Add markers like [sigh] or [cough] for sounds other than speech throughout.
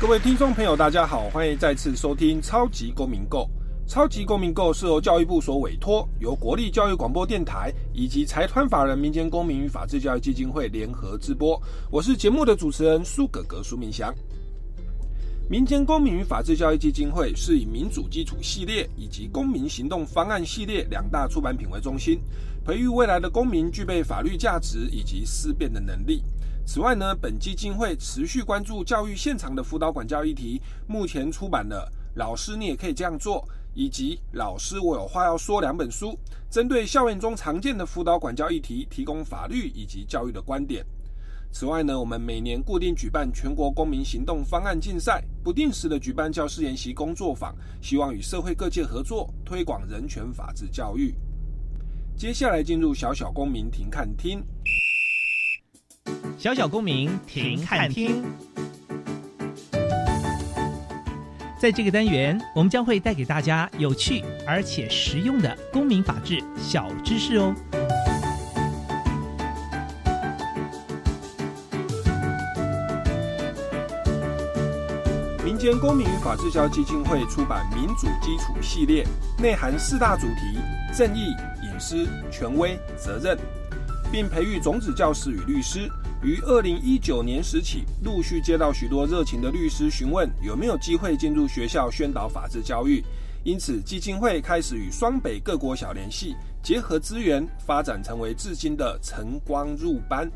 各位听众朋友，大家好，欢迎再次收听《超级公民购》。超级公民购是由教育部所委托，由国立教育广播电台以及财团法人民间公民与法治教育基金会联合直播。我是节目的主持人苏格格苏明祥。民间公民与法治教育基金会是以民主基础系列以及公民行动方案系列两大出版品为中心，培育未来的公民具备法律价值以及思辨的能力。此外呢，本基金会持续关注教育现场的辅导管教议题，目前出版了《老师你也可以这样做》以及《老师我有话要说》两本书，针对校园中常见的辅导管教议题，提供法律以及教育的观点。此外呢，我们每年固定举办全国公民行动方案竞赛，不定时的举办教师研习工作坊，希望与社会各界合作，推广人权法治教育。接下来进入小小公民庭看厅。小小公民停看听，在这个单元，我们将会带给大家有趣而且实用的公民法治小知识哦。民间公民与法治教育基金会出版《民主基础》系列，内含四大主题：正义、隐私、权威、责任，并培育种子教师与律师。于二零一九年时起，陆续接到许多热情的律师询问有没有机会进入学校宣导法治教育，因此基金会开始与双北各国小联系，结合资源，发展成为至今的晨光入班。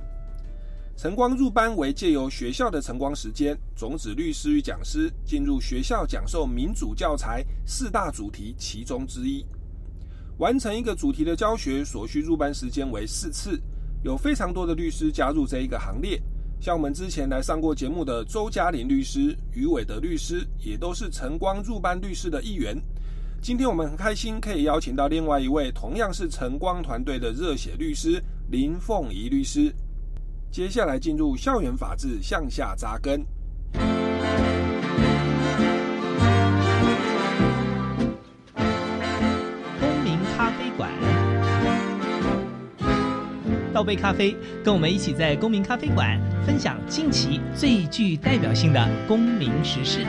晨光入班为借由学校的晨光时间，种子律师与讲师进入学校讲授民主教材四大主题其中之一，完成一个主题的教学所需入班时间为四次。有非常多的律师加入这一个行列，像我们之前来上过节目的周嘉玲律师、于伟德律师，也都是晨光入班律师的一员。今天我们很开心可以邀请到另外一位同样是晨光团队的热血律师林凤仪律师。接下来进入校园法治向下扎根。倒杯咖啡，跟我们一起在公民咖啡馆分享近期最具代表性的公民时事。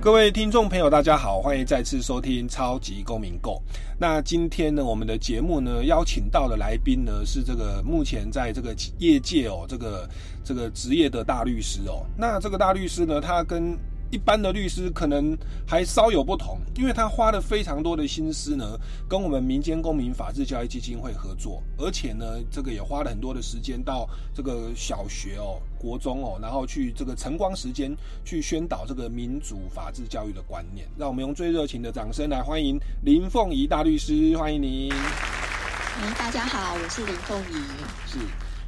各位听众朋友，大家好，欢迎再次收听《超级公民购》。那今天呢，我们的节目呢，邀请到的来宾呢，是这个目前在这个业界哦，这个这个职业的大律师哦。那这个大律师呢，他跟一般的律师可能还稍有不同，因为他花了非常多的心思呢，跟我们民间公民法治教育基金会合作，而且呢，这个也花了很多的时间到这个小学哦、国中哦，然后去这个晨光时间去宣导这个民主法治教育的观念。让我们用最热情的掌声来欢迎林凤仪大律师，欢迎您。嗯，大家好，我是林凤仪。是。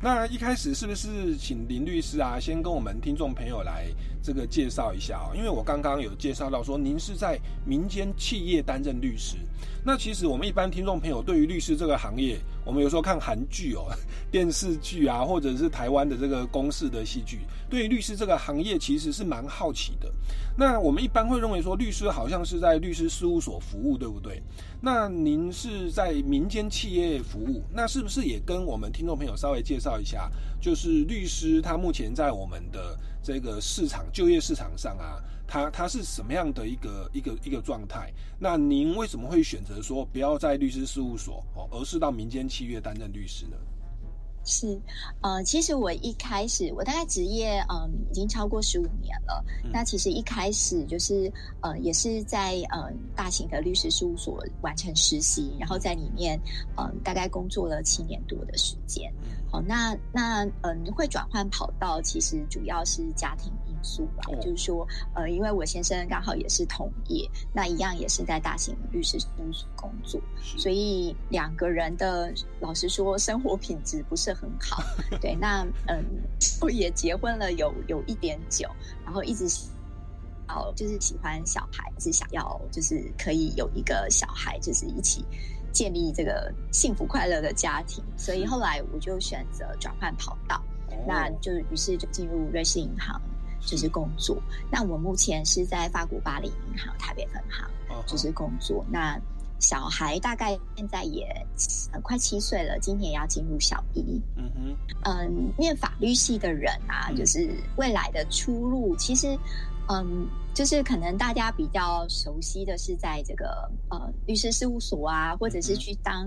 那一开始是不是请林律师啊，先跟我们听众朋友来这个介绍一下啊？因为我刚刚有介绍到说，您是在民间企业担任律师。那其实我们一般听众朋友对于律师这个行业，我们有时候看韩剧哦、[laughs] 电视剧啊，或者是台湾的这个公式的戏剧，对于律师这个行业其实是蛮好奇的。那我们一般会认为说，律师好像是在律师事务所服务，对不对？那您是在民间企业服务，那是不是也跟我们听众朋友稍微介绍一下？就是律师他目前在我们的这个市场就业市场上啊，它它是什么样的一个一个一个状态？那您为什么会选择说不要在律师事务所哦，而是到民间契约担任律师呢？是，呃，其实我一开始，我大概职业，嗯，已经超过十五年了。那其实一开始就是，呃，也是在呃大型的律师事务所完成实习，然后在里面，嗯，大概工作了七年多的时间。好，那那嗯，会转换跑道，其实主要是家庭因素吧，就是说，呃，因为我先生刚好也是同业，那一样也是在大型律师事务所工作，所以两个人的老实说，生活品质不是很好。[laughs] 对，那嗯，我也结婚了有有一点久，然后一直哦，就是喜欢小孩，是想要就是可以有一个小孩，就是一起。建立这个幸福快乐的家庭，所以后来我就选择转换跑道，那就于是就进入瑞士银行就是工作。那我目前是在法国巴黎银行台北分行就是工作。那小孩大概现在也快七岁了，今年要进入小一。嗯哼，嗯，念法律系的人啊，就是未来的出路，其实。嗯，就是可能大家比较熟悉的是在这个呃律师事务所啊，或者是去当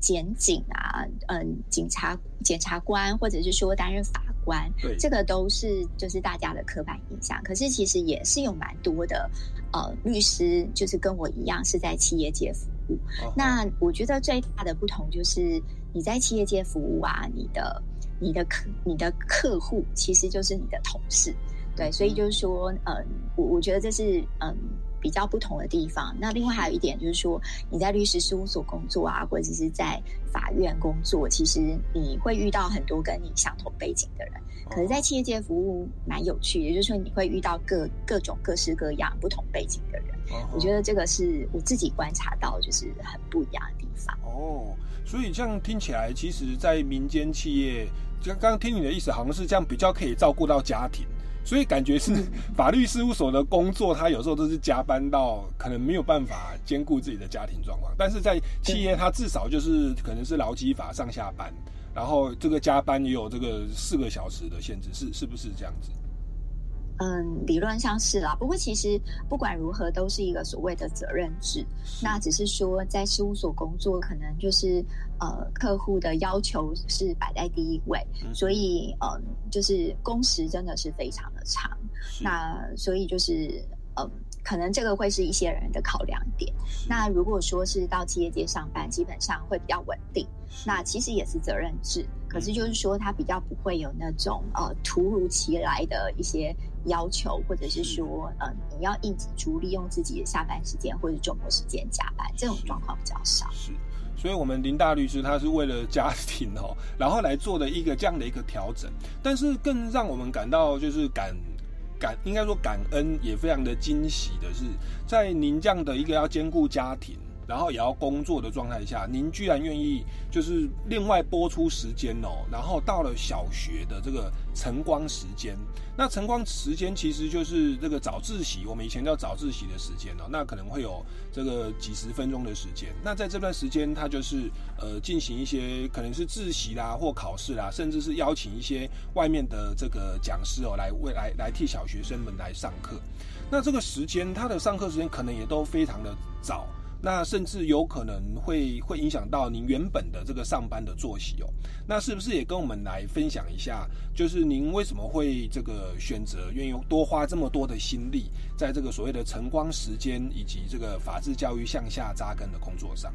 检警啊，嗯，警察、检察官，或者是说担任法官，对，这个都是就是大家的刻板印象。可是其实也是有蛮多的呃律师，就是跟我一样是在企业界服务。那我觉得最大的不同就是你在企业界服务啊，你的你的客你的客户其实就是你的同事。对，所以就是说，嗯，我我觉得这是嗯比较不同的地方。那另外还有一点就是说，你在律师事务所工作啊，或者是在法院工作，其实你会遇到很多跟你相同背景的人。可是，在企业界服务蛮有趣，也就是说，你会遇到各各种各式各样不同背景的人。我觉得这个是我自己观察到就是很不一样的地方。哦，所以这样听起来，其实，在民间企业，刚刚听你的意思，好像是这样比较可以照顾到家庭。所以感觉是 [laughs] 法律事务所的工作，他有时候都是加班到可能没有办法兼顾自己的家庭状况。但是在企业，他至少就是可能是劳基法上下班，然后这个加班也有这个四个小时的限制，是是不是这样子？嗯，理论上是啦。不过其实不管如何，都是一个所谓的责任制。那只是说在事务所工作，可能就是呃客户的要求是摆在第一位，所以嗯，就是工时真的是非常的长。那所以就是嗯。可能这个会是一些人的考量点。那如果说是到企业界上班，基本上会比较稳定。那其实也是责任制，可是就是说它比较不会有那种呃突如其来的一些要求，或者是说呃你要应急出利用自己的下班时间或者周末时间加班，这种状况比较少。是，所以我们林大律师他是为了家庭哦，[laughs] 然后来做的一个这样的一个调整。但是更让我们感到就是感。感应该说感恩也非常的惊喜的是，在您这样的一个要兼顾家庭。然后也要工作的状态下，您居然愿意就是另外播出时间哦。然后到了小学的这个晨光时间，那晨光时间其实就是这个早自习，我们以前叫早自习的时间哦。那可能会有这个几十分钟的时间。那在这段时间，他就是呃进行一些可能是自习啦或考试啦，甚至是邀请一些外面的这个讲师哦来为来来替小学生们来上课。那这个时间，他的上课时间可能也都非常的早。那甚至有可能会会影响到您原本的这个上班的作息哦。那是不是也跟我们来分享一下，就是您为什么会这个选择愿意多花这么多的心力，在这个所谓的晨光时间以及这个法治教育向下扎根的工作上？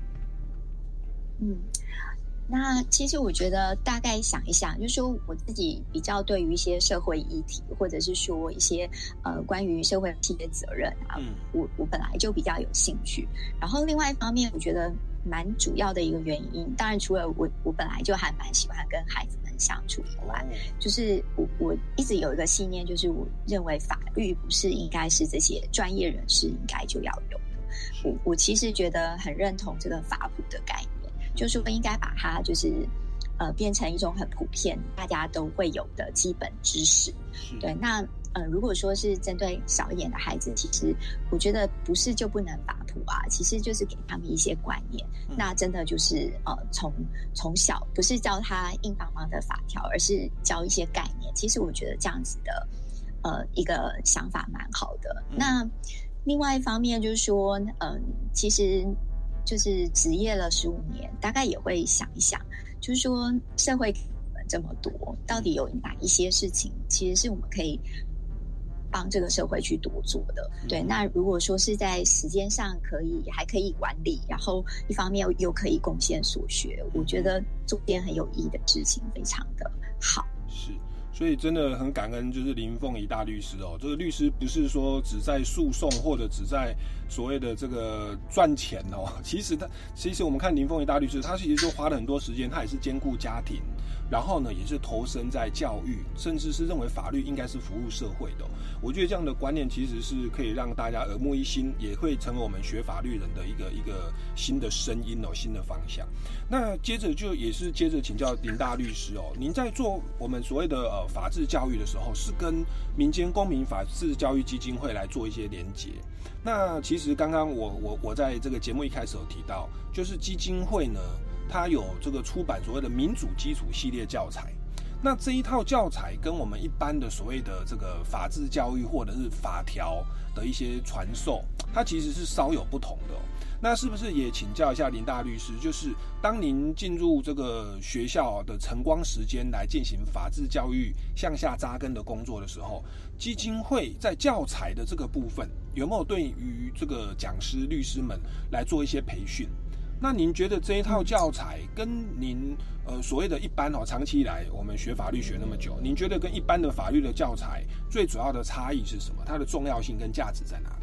嗯。那其实我觉得，大概想一想，就是说我自己比较对于一些社会议题，或者是说一些呃关于社会企业责任啊，我我本来就比较有兴趣。然后另外一方面，我觉得蛮主要的一个原因，当然除了我我本来就还蛮喜欢跟孩子们相处以外，就是我我一直有一个信念，就是我认为法律不是应该是这些专业人士应该就要有的。我我其实觉得很认同这个法普的概念。就是不应该把它就是，呃，变成一种很普遍、大家都会有的基本知识。对，那呃，如果说是针对小一点的孩子，其实我觉得不是就不能法普啊，其实就是给他们一些观念。那真的就是呃，从从小不是教他硬邦邦的法条，而是教一些概念。其实我觉得这样子的呃一个想法蛮好的。那另外一方面就是说，嗯，其实。就是职业了十五年，大概也会想一想，就是说社会这么多，到底有哪一些事情，其实是我们可以帮这个社会去多做的。对，那如果说是在时间上可以，还可以管理，然后一方面又可以贡献所学，我觉得做件很有意义的事情，非常的好。是。所以真的很感恩，就是林凤仪大律师哦。这个律师不是说只在诉讼或者只在所谓的这个赚钱哦。[laughs] 其实他，其实我们看林凤仪大律师，他其实就花了很多时间，他也是兼顾家庭，然后呢，也是投身在教育，甚至是认为法律应该是服务社会的。我觉得这样的观念其实是可以让大家耳目一新，也会成为我们学法律人的一个一个新的声音哦，新的方向。那接着就也是接着请教林大律师哦，您在做我们所谓的呃法治教育的时候，是跟民间公民法治教育基金会来做一些连结。那其实实刚刚我我我在这个节目一开始有提到，就是基金会呢，它有这个出版所谓的民主基础系列教材。那这一套教材跟我们一般的所谓的这个法治教育或者是法条的一些传授，它其实是稍有不同的。那是不是也请教一下林大律师？就是当您进入这个学校的晨光时间来进行法治教育向下扎根的工作的时候，基金会在教材的这个部分有没有对于这个讲师、律师们来做一些培训？那您觉得这一套教材跟您呃所谓的一般哦，长期以来我们学法律学那么久，您觉得跟一般的法律的教材最主要的差异是什么？它的重要性跟价值在哪里？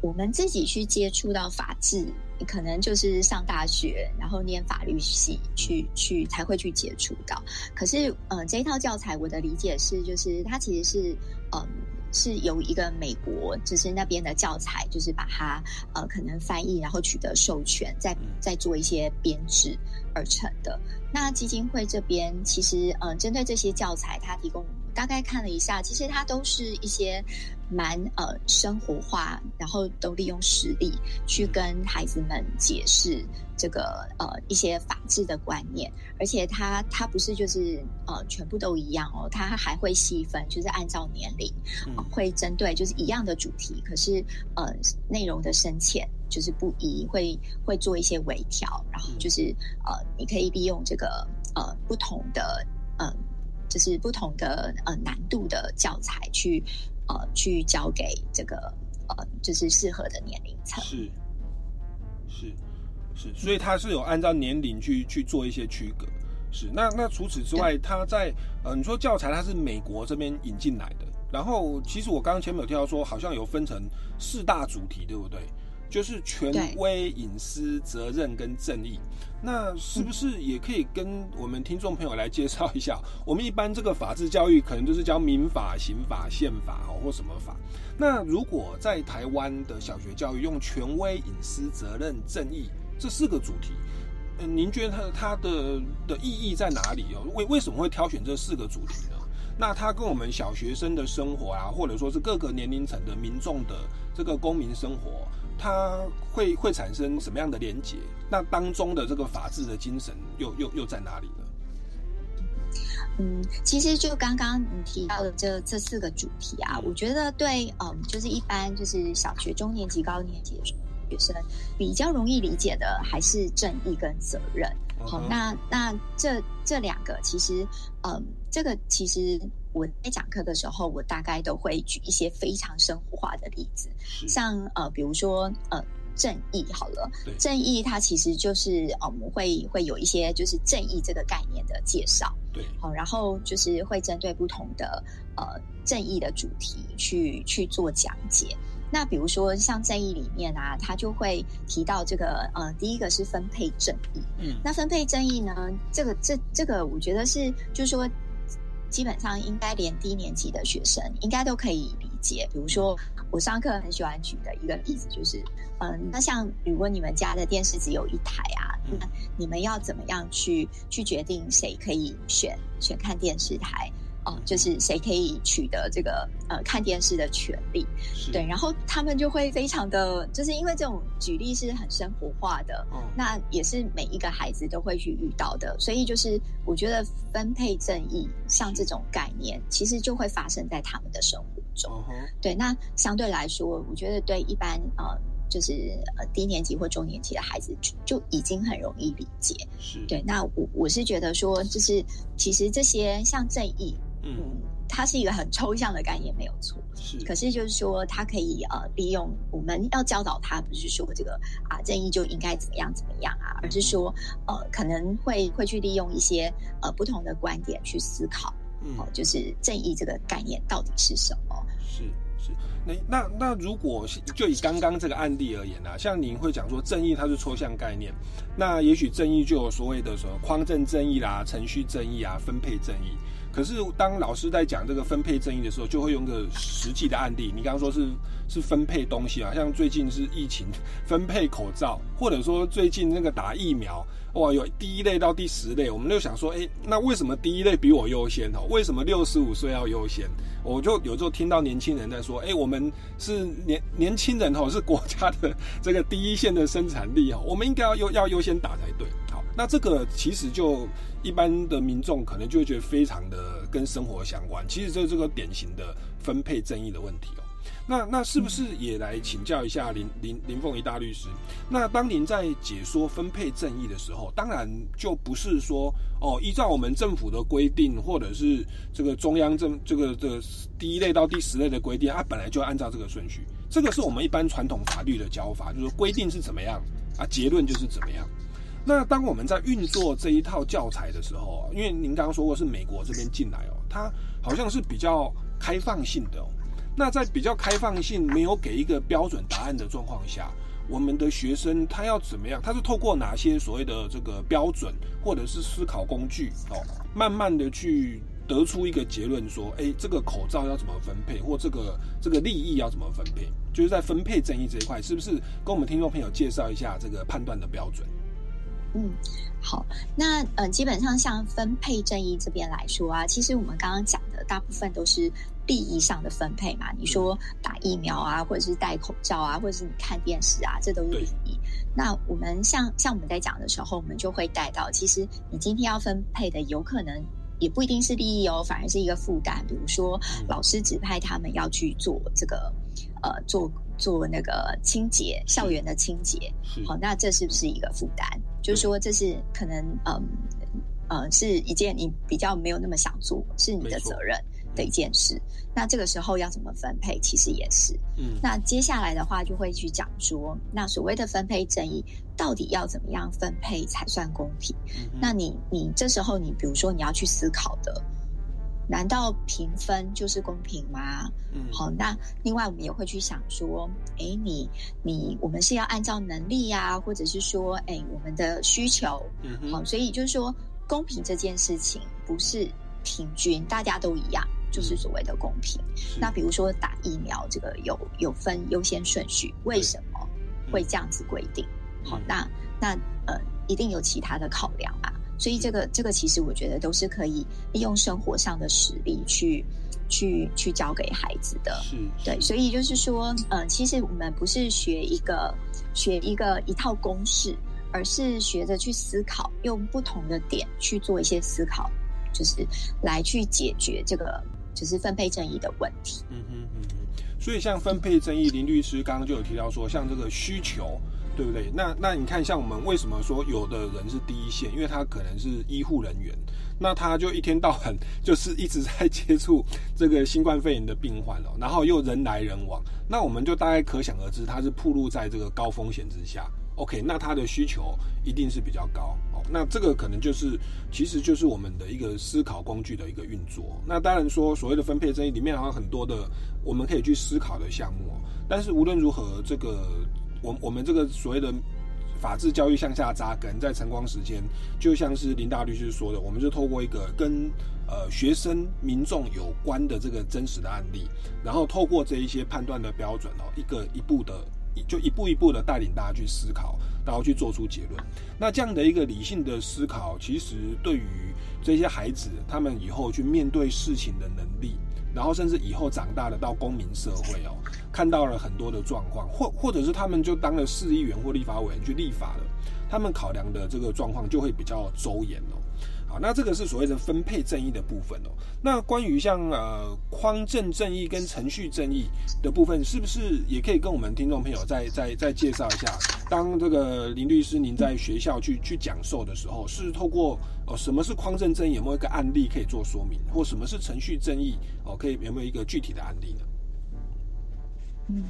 我们自己去接触到法治，可能就是上大学，然后念法律系去去才会去接触到。可是呃，这一套教材我的理解是，就是它其实是嗯。是由一个美国，就是那边的教材，就是把它呃可能翻译，然后取得授权，再再做一些编制而成的。那基金会这边其实呃针对这些教材，它提供大概看了一下，其实它都是一些蛮呃生活化，然后都利用实例去跟孩子们解释。这个呃一些法治的观念，而且它它不是就是呃全部都一样哦，它还会细分，就是按照年龄，会针对就是一样的主题，可是呃内容的深浅就是不一，会会做一些微调，然后就是呃你可以利用这个呃不同的呃就是不同的呃难度的教材去呃去交给这个呃就是适合的年龄层是是。是，所以他是有按照年龄去去做一些区隔。是，那那除此之外，他在呃，你说教材它是美国这边引进来的，然后其实我刚刚前面有提到说，好像有分成四大主题，对不对？就是权威、隐私、责任跟正义。那是不是也可以跟我们听众朋友来介绍一下？[laughs] 我们一般这个法治教育可能就是教民法、刑法、宪法哦，或什么法。那如果在台湾的小学教育用权威、隐私、责任、正义。这四个主题，嗯，您觉得它它的的意义在哪里哦？为为什么会挑选这四个主题呢？那它跟我们小学生的生活啊，或者说是各个年龄层的民众的这个公民生活，它会会产生什么样的连结？那当中的这个法治的精神又又又在哪里呢？嗯，其实就刚刚你提到的这这四个主题啊，我觉得对，嗯，就是一般就是小学中年级、高年级的。学生比较容易理解的还是正义跟责任。好，那那这这两个其实，嗯，这个其实我在讲课的时候，我大概都会举一些非常生活化的例子，像呃，比如说呃，正义好了，正义它其实就是我们会会有一些就是正义这个概念的介绍，对，好，然后就是会针对不同的呃正义的主题去去做讲解。那比如说像正义里面啊，它就会提到这个呃，第一个是分配正义。嗯，那分配正义呢，这个这这个，我觉得是就是说，基本上应该连低年级的学生应该都可以理解。比如说我上课很喜欢举的一个例子就是，嗯，那像如果你们家的电视只有一台啊，那你们要怎么样去去决定谁可以选选看电视台？哦，就是谁可以取得这个呃看电视的权利？对，然后他们就会非常的，就是因为这种举例是很生活化的，那也是每一个孩子都会去遇到的，所以就是我觉得分配正义像这种概念，其实就会发生在他们的生活中。对，那相对来说，我觉得对一般呃就是呃低年级或中年级的孩子就就已经很容易理解。是对，那我我是觉得说，就是其实这些像正义。嗯，它是一个很抽象的概念，没有错。是，可是就是说，它可以呃利用我们要教导他，不是说这个啊正义就应该怎么样怎么样啊，而是说呃可能会会去利用一些呃不同的观点去思考，嗯，好，就是正义这个概念到底是什么？是是，那那那如果就以刚刚这个案例而言呢，像您会讲说正义它是抽象概念，那也许正义就有所谓的什么匡正正义啦、程序正义啊、分配正义。可是当老师在讲这个分配正义的时候，就会用个实际的案例。你刚刚说是是分配东西啊，像最近是疫情分配口罩，或者说最近那个打疫苗。哇，有第一类到第十类，我们就想说，哎，那为什么第一类比我优先哦？为什么六十五岁要优先？我就有时候听到年轻人在说，哎，我们是年年轻人哦，是国家的这个第一线的生产力哦，我们应该要优要优先打才对。那这个其实就一般的民众可能就会觉得非常的跟生活相关，其实这这个典型的分配正义的问题哦。那那是不是也来请教一下林林林凤仪大律师？那当您在解说分配正义的时候，当然就不是说哦，依照我们政府的规定，或者是这个中央政这个这第一类到第十类的规定，它本来就按照这个顺序。这个是我们一般传统法律的教法，就是规定是怎么样啊，结论就是怎么样。那当我们在运作这一套教材的时候，因为您刚刚说过是美国这边进来哦，它好像是比较开放性的。哦那在比较开放性、没有给一个标准答案的状况下，我们的学生他要怎么样？他是透过哪些所谓的这个标准或者是思考工具哦，慢慢的去得出一个结论，说，哎，这个口罩要怎么分配，或这个这个利益要怎么分配？就是在分配正义这一块，是不是跟我们听众朋友介绍一下这个判断的标准？嗯，好，那嗯，基本上像分配正义这边来说啊，其实我们刚刚讲的大部分都是利益上的分配嘛。你说打疫苗啊，或者是戴口罩啊，或者是你看电视啊，这都是利益。那我们像像我们在讲的时候，我们就会带到，其实你今天要分配的，有可能也不一定是利益哦，反而是一个负担。比如说老师指派他们要去做这个，呃，做。做那个清洁，校园的清洁，好，那这是不是一个负担？就是说，这是可能，嗯，呃，是一件你比较没有那么想做，是你的责任的一件事。那这个时候要怎么分配，其实也是。嗯，那接下来的话就会去讲说，那所谓的分配正义，到底要怎么样分配才算公平？那你，你这时候你，比如说你要去思考的。难道评分就是公平吗？嗯，好，那另外我们也会去想说，哎，你你我们是要按照能力呀，或者是说，哎，我们的需求，嗯，好，所以就是说，公平这件事情不是平均，大家都一样，就是所谓的公平。那比如说打疫苗，这个有有分优先顺序，为什么会这样子规定？好，那那呃，一定有其他的考量嘛？所以这个这个其实我觉得都是可以利用生活上的实力去去去教给孩子的，是对。所以就是说，嗯，其实我们不是学一个学一个一套公式，而是学着去思考，用不同的点去做一些思考，就是来去解决这个就是分配正义的问题。嗯哼嗯哼。所以像分配正义，林律师刚刚就有提到说，像这个需求。对不对？那那你看，像我们为什么说有的人是第一线？因为他可能是医护人员，那他就一天到晚就是一直在接触这个新冠肺炎的病患了，然后又人来人往，那我们就大概可想而知，他是暴露在这个高风险之下。OK，那他的需求一定是比较高哦。那这个可能就是，其实就是我们的一个思考工具的一个运作。那当然说，所谓的分配争议里面还有很多的我们可以去思考的项目，但是无论如何，这个。我我们这个所谓的法治教育向下扎根，在晨光时间，就像是林大律师说的，我们就透过一个跟呃学生民众有关的这个真实的案例，然后透过这一些判断的标准哦，一个一步的，就一步一步的带领大家去思考，然后去做出结论。那这样的一个理性的思考，其实对于这些孩子他们以后去面对事情的能力。然后甚至以后长大了到公民社会哦，看到了很多的状况，或或者是他们就当了市议员或立法委员去立法了，他们考量的这个状况就会比较周延哦。好，那这个是所谓的分配正义的部分哦。那关于像呃匡正正义跟程序正义的部分，是不是也可以跟我们听众朋友再再再介绍一下？当这个林律师您在学校去去讲授的时候，是透过哦什么是匡正正义？有没有一个案例可以做说明？或什么是程序正义？哦，可以有没有一个具体的案例呢？嗯，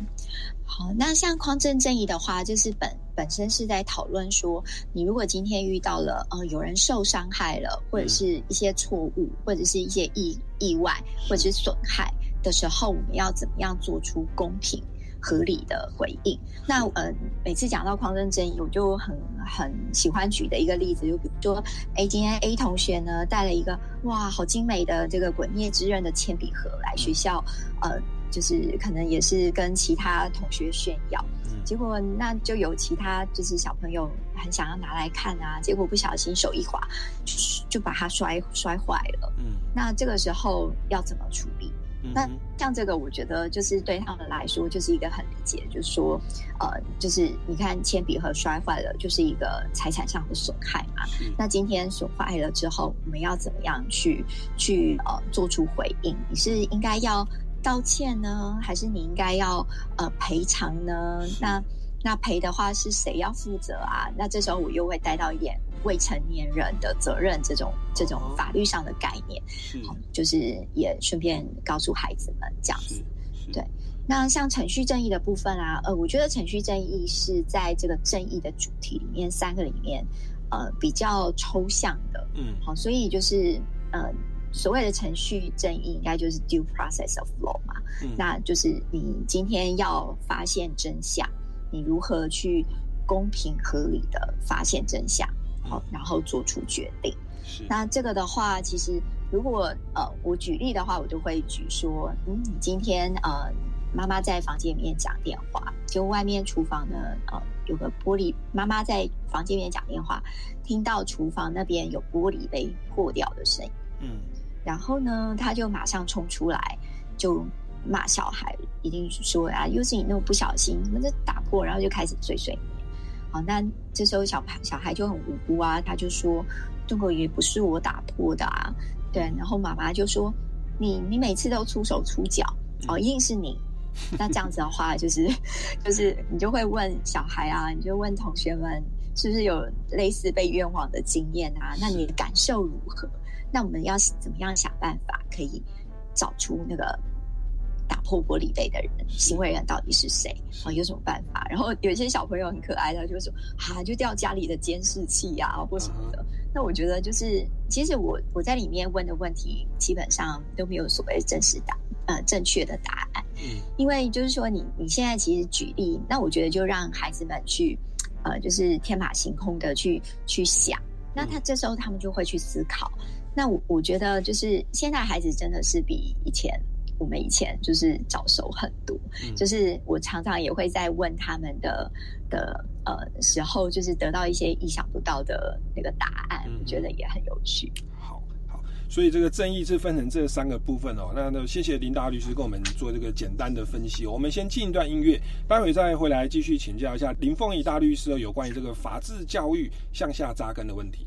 好，那像匡正正义的话，就是本。本身是在讨论说，你如果今天遇到了呃有人受伤害了，或者是一些错误，或者是一些意意外，或者是损害的时候，我们要怎么样做出公平？合理的回应。那呃，每次讲到匡正正义，我就很很喜欢举的一个例子，就比如说，哎，今天 A 同学呢带了一个哇，好精美的这个鬼灭之刃的铅笔盒来学校，呃，就是可能也是跟其他同学炫耀。结果那就有其他就是小朋友很想要拿来看啊，结果不小心手一滑，就把它摔摔坏了。嗯，那这个时候要怎么处理？那像这个，我觉得就是对他们来说，就是一个很理解，就是说，呃，就是你看铅笔盒摔坏了，就是一个财产上的损害嘛。那今天损坏了之后，我们要怎么样去去呃做出回应？你是应该要道歉呢，还是你应该要呃赔偿呢？那那赔的话是谁要负责啊？那这时候我又会带到一点。未成年人的责任这种这种法律上的概念，好，就是也顺便告诉孩子们这样子。对，那像程序正义的部分啊，呃，我觉得程序正义是在这个正义的主题里面三个里面，呃，比较抽象的。嗯，好，所以就是呃，所谓的程序正义，应该就是 due process of law 嘛。嗯，那就是你今天要发现真相，你如何去公平合理的发现真相？好，然后做出决定。那这个的话，其实如果呃，我举例的话，我就会举说，嗯，你今天呃，妈妈在房间里面讲电话，就外面厨房呢，呃，有个玻璃，妈妈在房间里面讲电话，听到厨房那边有玻璃被破掉的声音，嗯，然后呢，他就马上冲出来，就骂小孩，一定说啊，又是你那么不小心，怎么就打破，然后就开始碎碎。好，那这时候小孩小孩就很无辜啊，他就说：“这个也不是我打破的啊。”对，然后妈妈就说：“你你每次都出手出脚，哦，一定是你。”那这样子的话，就是 [laughs] 就是你就会问小孩啊，你就问同学们，是不是有类似被冤枉的经验啊？那你的感受如何？那我们要怎么样想办法可以找出那个？打破玻璃杯的人，行为人到底是谁？啊，有什么办法？然后有一些小朋友很可爱，他就说：“啊，就掉家里的监视器呀，或什么的。”那我觉得就是，其实我我在里面问的问题，基本上都没有所谓真实答呃正确的答案。嗯，因为就是说，你你现在其实举例，那我觉得就让孩子们去，呃，就是天马行空的去去想。那他这时候他们就会去思考。那我我觉得就是现在孩子真的是比以前。我们以前就是早熟很多，[laughs] 就是我常常也会在问他们的的呃时候，就是得到一些意想不到的那个答案，我觉得也很有趣。好，好，所以这个正义是分成这三个部分哦。那那谢谢林达律师跟我们做这个简单的分析。我们先进一段音乐，待会再回来继续请教一下林凤仪大律师有关于这个法治教育向下扎根的问题。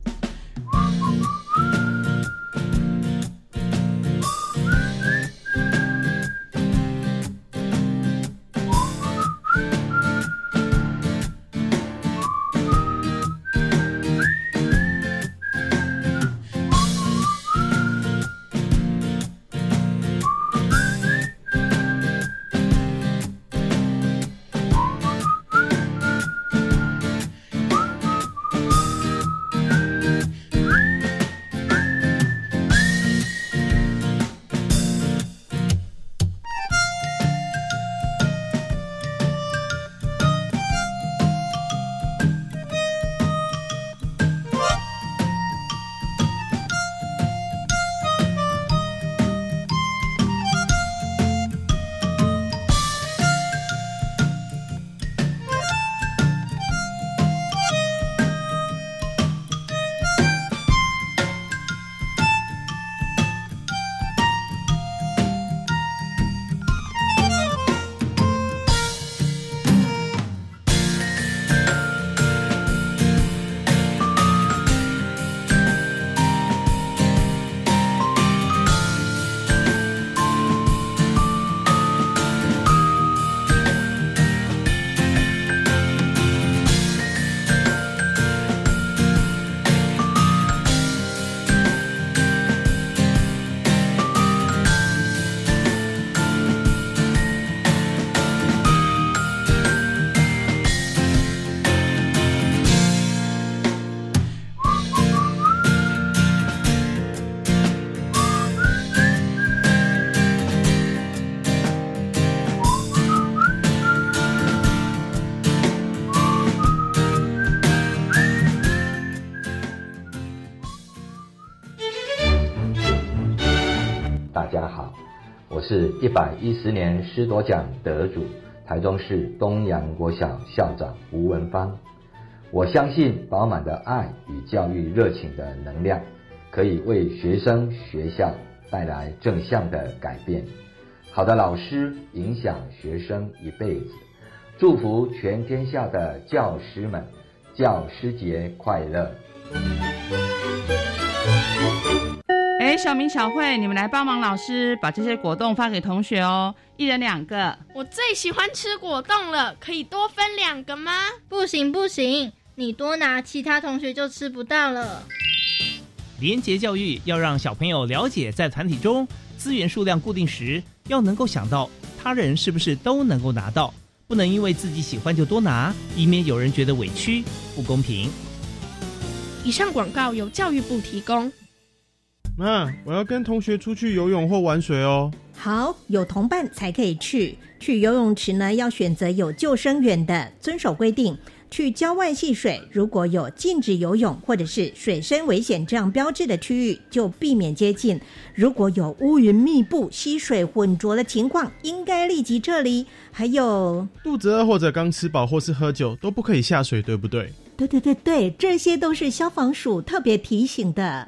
百一十年师铎奖得主，台中市东阳国小校长吴文芳。我相信饱满的爱与教育热情的能量，可以为学生学校带来正向的改变。好的老师影响学生一辈子。祝福全天下的教师们，教师节快乐！哎，小明、小慧，你们来帮忙老师把这些果冻发给同学哦，一人两个。我最喜欢吃果冻了，可以多分两个吗？不行不行，你多拿，其他同学就吃不到了。廉洁教育要让小朋友了解，在团体中资源数量固定时，要能够想到他人是不是都能够拿到。不能因为自己喜欢就多拿，以免有人觉得委屈、不公平。以上广告由教育部提供。妈，我要跟同学出去游泳或玩水哦。好，有同伴才可以去。去游泳池呢，要选择有救生员的，遵守规定。去郊外戏水，如果有禁止游泳或者是水深危险这样标志的区域，就避免接近。如果有乌云密布、溪水浑浊的情况，应该立即撤离。还有，肚子饿或者刚吃饱或是喝酒都不可以下水，对不对？对对对对，这些都是消防署特别提醒的。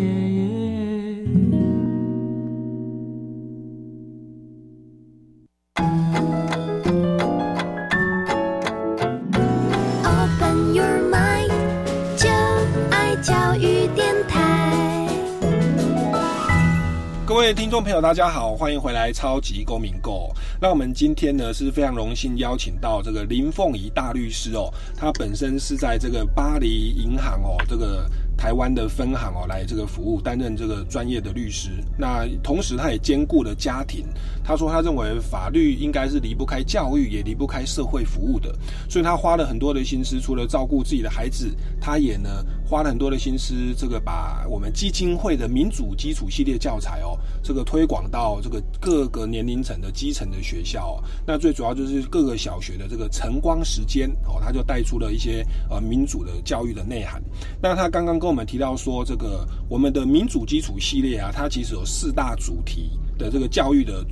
听众朋友，大家好，欢迎回来《超级公民购》。那我们今天呢是非常荣幸邀请到这个林凤仪大律师哦，他本身是在这个巴黎银行哦，这个。台湾的分行哦，来这个服务，担任这个专业的律师。那同时，他也兼顾了家庭。他说，他认为法律应该是离不开教育，也离不开社会服务的。所以他花了很多的心思，除了照顾自己的孩子，他也呢花了很多的心思，这个把我们基金会的民主基础系列教材哦，这个推广到这个各个年龄层的基层的学校。那最主要就是各个小学的这个晨光时间哦，他就带出了一些呃民主的教育的内涵。那他刚刚跟我们提到说，这个我们的民主基础系列啊，它其实有四大主题的这个教育的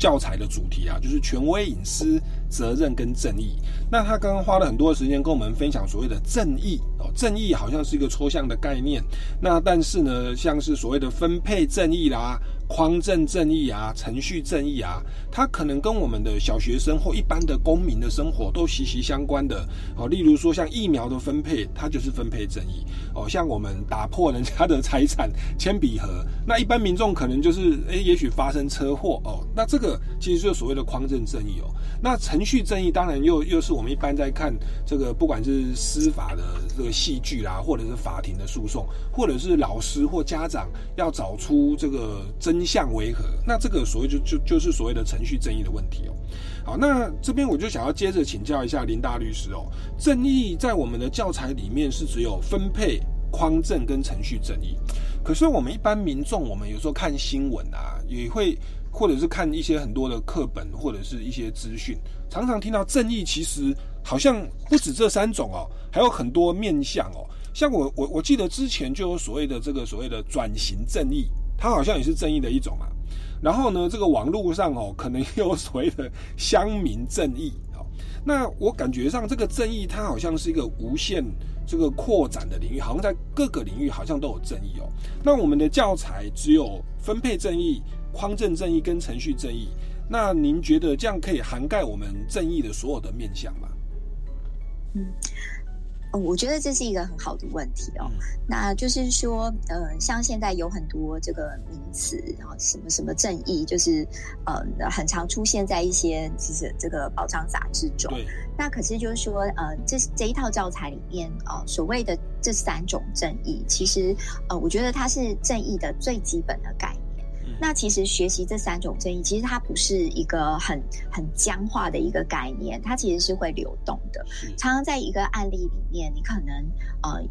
教材的主题啊，就是权威、隐私、责任跟正义。那他刚刚花了很多的时间跟我们分享所谓的正义哦，正义好像是一个抽象的概念。那但是呢，像是所谓的分配正义啦。匡正正义啊，程序正义啊，它可能跟我们的小学生或一般的公民的生活都息息相关的哦。例如说，像疫苗的分配，它就是分配正义哦。像我们打破人家的财产，铅笔盒，那一般民众可能就是诶，也许发生车祸哦。那这个其实就是所谓的匡正正义哦。那程序正义当然又又是我们一般在看这个，不管是司法的这个戏剧啦，或者是法庭的诉讼，或者是老师或家长要找出这个真。真相为何？那这个所谓就就就是所谓的程序正义的问题哦。好，那这边我就想要接着请教一下林大律师哦。正义在我们的教材里面是只有分配、匡正跟程序正义。可是我们一般民众，我们有时候看新闻啊，也会或者是看一些很多的课本或者是一些资讯，常常听到正义其实好像不止这三种哦，还有很多面向哦。像我我我记得之前就有所谓的这个所谓的转型正义。它好像也是正义的一种嘛，然后呢，这个网络上哦，[laughs] 可能有所谓的乡民正义哦。那我感觉上这个正义，它好像是一个无限这个扩展的领域，好像在各个领域好像都有正义哦。那我们的教材只有分配正义、匡正正义跟程序正义，那您觉得这样可以涵盖我们正义的所有的面向吗？嗯。我觉得这是一个很好的问题哦。那就是说，呃，像现在有很多这个名词然后，什么什么正义，就是呃，很常出现在一些其实这个保障杂志中。那可是就是说，呃，这这一套教材里面啊，所谓的这三种正义，其实呃，我觉得它是正义的最基本的概念。那其实学习这三种正义，其实它不是一个很很僵化的一个概念，它其实是会流动的。常常在一个案例里面，你可能呃。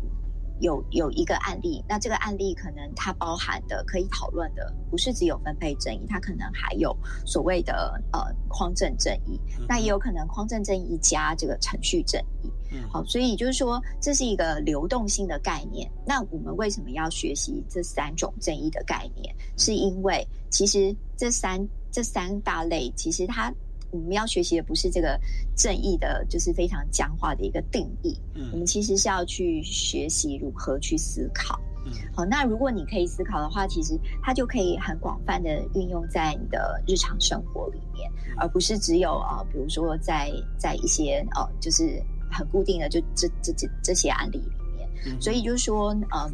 有有一个案例，那这个案例可能它包含的可以讨论的，不是只有分配正义，它可能还有所谓的呃匡正正义，那也有可能匡正正义加这个程序正义。好，所以就是说这是一个流动性的概念。那我们为什么要学习这三种正义的概念？是因为其实这三这三大类，其实它。我们要学习的不是这个正义的，就是非常僵化的一个定义。嗯，我们其实是要去学习如何去思考。嗯，好，那如果你可以思考的话，其实它就可以很广泛的运用在你的日常生活里面，而不是只有啊，比如说在在一些呃，就是很固定的就这这这这些案例里面。所以就是说，嗯。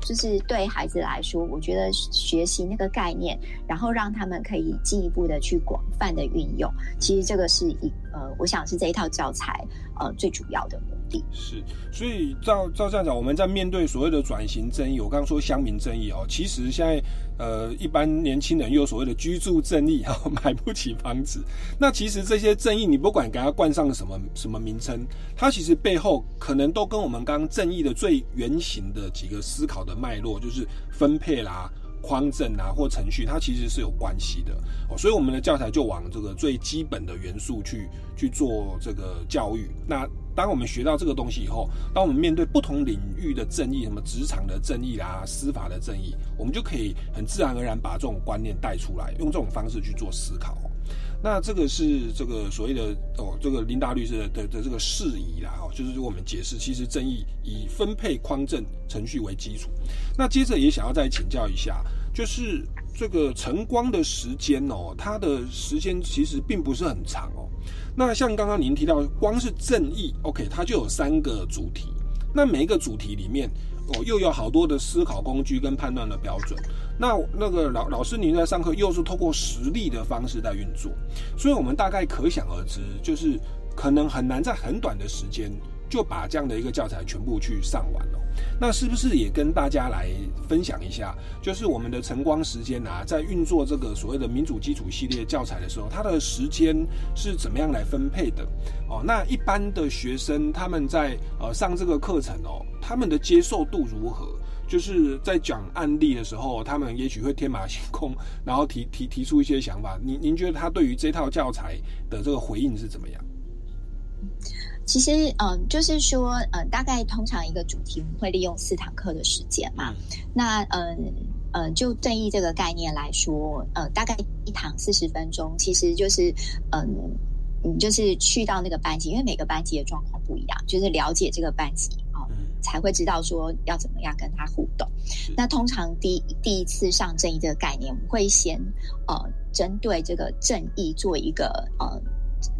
就是对孩子来说，我觉得学习那个概念，然后让他们可以进一步的去广泛的运用，其实这个是一呃，我想是这一套教材呃最主要的。是，所以照照这样讲，我们在面对所谓的转型争议，我刚刚说乡民争议哦，其实现在呃，一般年轻人又所谓的居住正义，哈，买不起房子。[laughs] 那其实这些正义，你不管给它冠上什么什么名称，它其实背后可能都跟我们刚刚正义的最原型的几个思考的脉络，就是分配啦。匡正啊，或程序，它其实是有关系的哦，所以我们的教材就往这个最基本的元素去去做这个教育。那当我们学到这个东西以后，当我们面对不同领域的正义，什么职场的正义啦、司法的正义，我们就可以很自然而然把这种观念带出来，用这种方式去做思考。那这个是这个所谓的哦，这个林达律师的的这个事宜啦，哈，就是我们解释，其实正义以分配匡正程序为基础。那接着也想要再请教一下，就是这个晨光的时间哦，它的时间其实并不是很长哦。那像刚刚您提到，光是正义，OK，它就有三个主题，那每一个主题里面。哦，又有好多的思考工具跟判断的标准。那那个老老师，您在上课又是透过实例的方式在运作，所以我们大概可想而知，就是可能很难在很短的时间就把这样的一个教材全部去上完了。那是不是也跟大家来分享一下？就是我们的晨光时间啊，在运作这个所谓的民主基础系列教材的时候，它的时间是怎么样来分配的？哦，那一般的学生他们在呃上这个课程哦，他们的接受度如何？就是在讲案例的时候，他们也许会天马行空，然后提提提出一些想法。您您觉得他对于这套教材的这个回应是怎么样？其实，嗯，就是说，嗯，大概通常一个主题会利用四堂课的时间嘛。那，嗯，呃，就正义这个概念来说，呃，大概一堂四十分钟，其实就是，嗯，你就是去到那个班级，因为每个班级的状况不一样，就是了解这个班级啊，才会知道说要怎么样跟他互动。那通常第第一次上正义这个概念，我们会先呃针对这个正义做一个呃。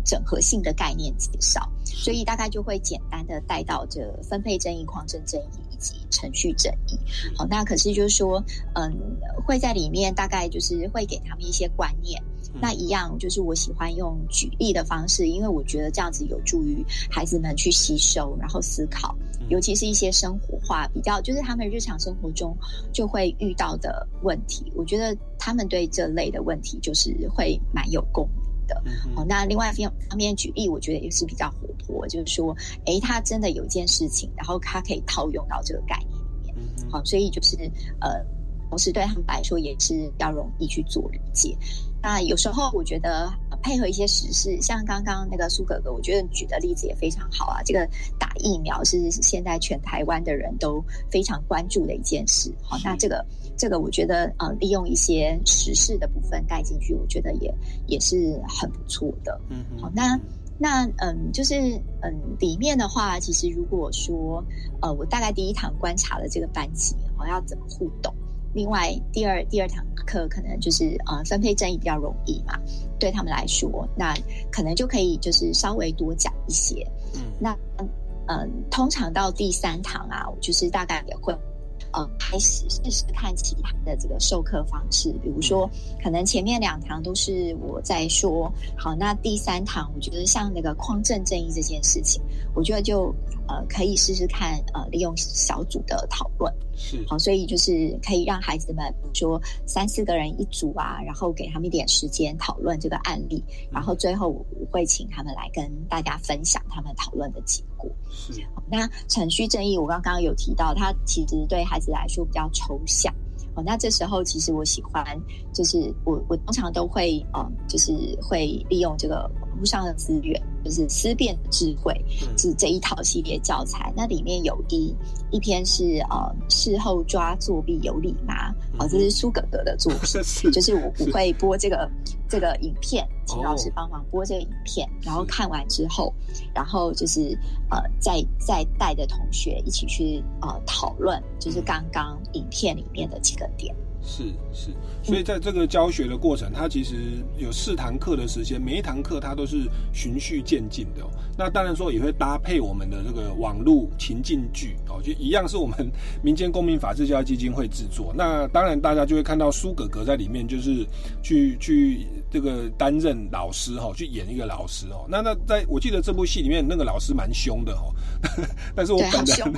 整合性的概念介绍，所以大概就会简单的带到这分配正义、匡正正义以及程序正义。好，那可是就是说，嗯，会在里面大概就是会给他们一些观念。那一样就是我喜欢用举例的方式，因为我觉得这样子有助于孩子们去吸收，然后思考，尤其是一些生活化比较，就是他们日常生活中就会遇到的问题。我觉得他们对这类的问题就是会蛮有共鸣。的，好，那另外方方面举例，我觉得也是比较活泼，就是说，哎，他真的有一件事情，然后他可以套用到这个概念里面，好，所以就是呃，同时对他们来说也是要容易去做理解。那有时候我觉得配合一些时事，像刚刚那个苏哥哥，我觉得举的例子也非常好啊。这个打疫苗是现在全台湾的人都非常关注的一件事，好，那这个。这个我觉得，呃，利用一些时事的部分带进去，我觉得也也是很不错的。嗯，好，那那嗯，就是嗯，里面的话，其实如果说，呃，我大概第一堂观察了这个班级，哦，要怎么互动。另外，第二第二堂课可能就是呃，分配正义比较容易嘛，对他们来说，那可能就可以就是稍微多讲一些。嗯，那嗯，通常到第三堂啊，我就是大概也会。呃开始试试看其他的这个授课方式，比如说可能前面两堂都是我在说，好，那第三堂我觉得像那个匡正正义这件事情，我觉得就呃可以试试看呃利用小组的讨论，是好，所以就是可以让孩子们，比如说三四个人一组啊，然后给他们一点时间讨论这个案例，然后最后我会请他们来跟大家分享他们讨论的结果。是，那程序正义，我刚刚有提到，它其实对孩子来说比较抽象。哦，那这时候其实我喜欢，就是我我通常都会，呃，就是会利用这个网络上的资源，就是思辨智慧，是这一套系列教材。那里面有一一篇是呃事后抓作弊有理吗？哦，这是苏格格的作品，[laughs] 就是我我会播这个这个影片，请老师帮忙播这个影片，然后看完之后，然后就是呃再再带着同学一起去呃讨论，就是刚刚影片里面的几个点。是是，所以在这个教学的过程，它其实有四堂课的时间，每一堂课它都是循序渐进的。哦那当然说也会搭配我们的这个网络情境剧哦，就一样是我们民间公民法治教育基金会制作。那当然大家就会看到苏格格在里面，就是去去这个担任老师哈，去演一个老师哦。那那在我记得这部戏里面那个老师蛮凶的哦，[laughs] 但是我本人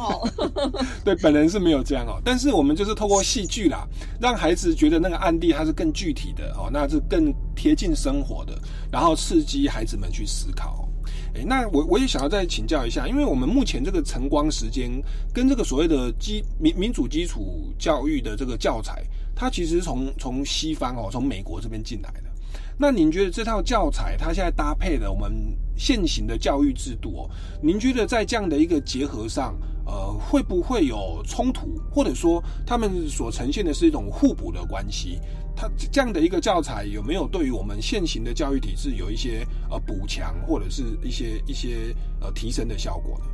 [laughs] 对本人是没有这样哦。但是我们就是透过戏剧啦，让孩子觉得那个案例它是更具体的哦，那是更贴近生活的，然后刺激孩子们去思考。诶，那我我也想要再请教一下，因为我们目前这个晨光时间跟这个所谓的基民民主基础教育的这个教材，它其实从从西方哦，从美国这边进来的。那您觉得这套教材它现在搭配了我们现行的教育制度哦？您觉得在这样的一个结合上，呃，会不会有冲突，或者说他们所呈现的是一种互补的关系？它这样的一个教材有没有对于我们现行的教育体制有一些呃补强或者是一些一些呃提升的效果呢？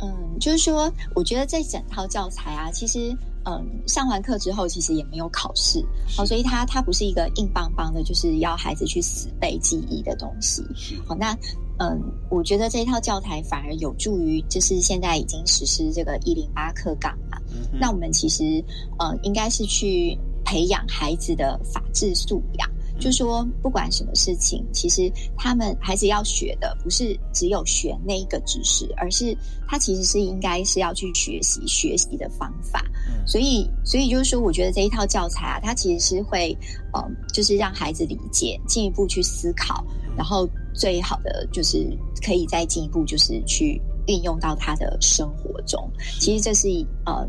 嗯，就是说，我觉得这整套教材啊，其实。嗯，上完课之后其实也没有考试，好，所以它它不是一个硬邦邦的，就是要孩子去死背记忆的东西。好，那嗯，我觉得这一套教材反而有助于，就是现在已经实施这个一零八课纲嘛。那我们其实呃，应该是去培养孩子的法治素养。就说不管什么事情，其实他们孩子要学的不是只有学那一个知识，而是他其实是应该是要去学习学习的方法。所以，所以就是说，我觉得这一套教材啊，它其实是会，嗯，就是让孩子理解，进一步去思考，然后最好的就是可以再进一步就是去。运用到他的生活中，其实这是呃，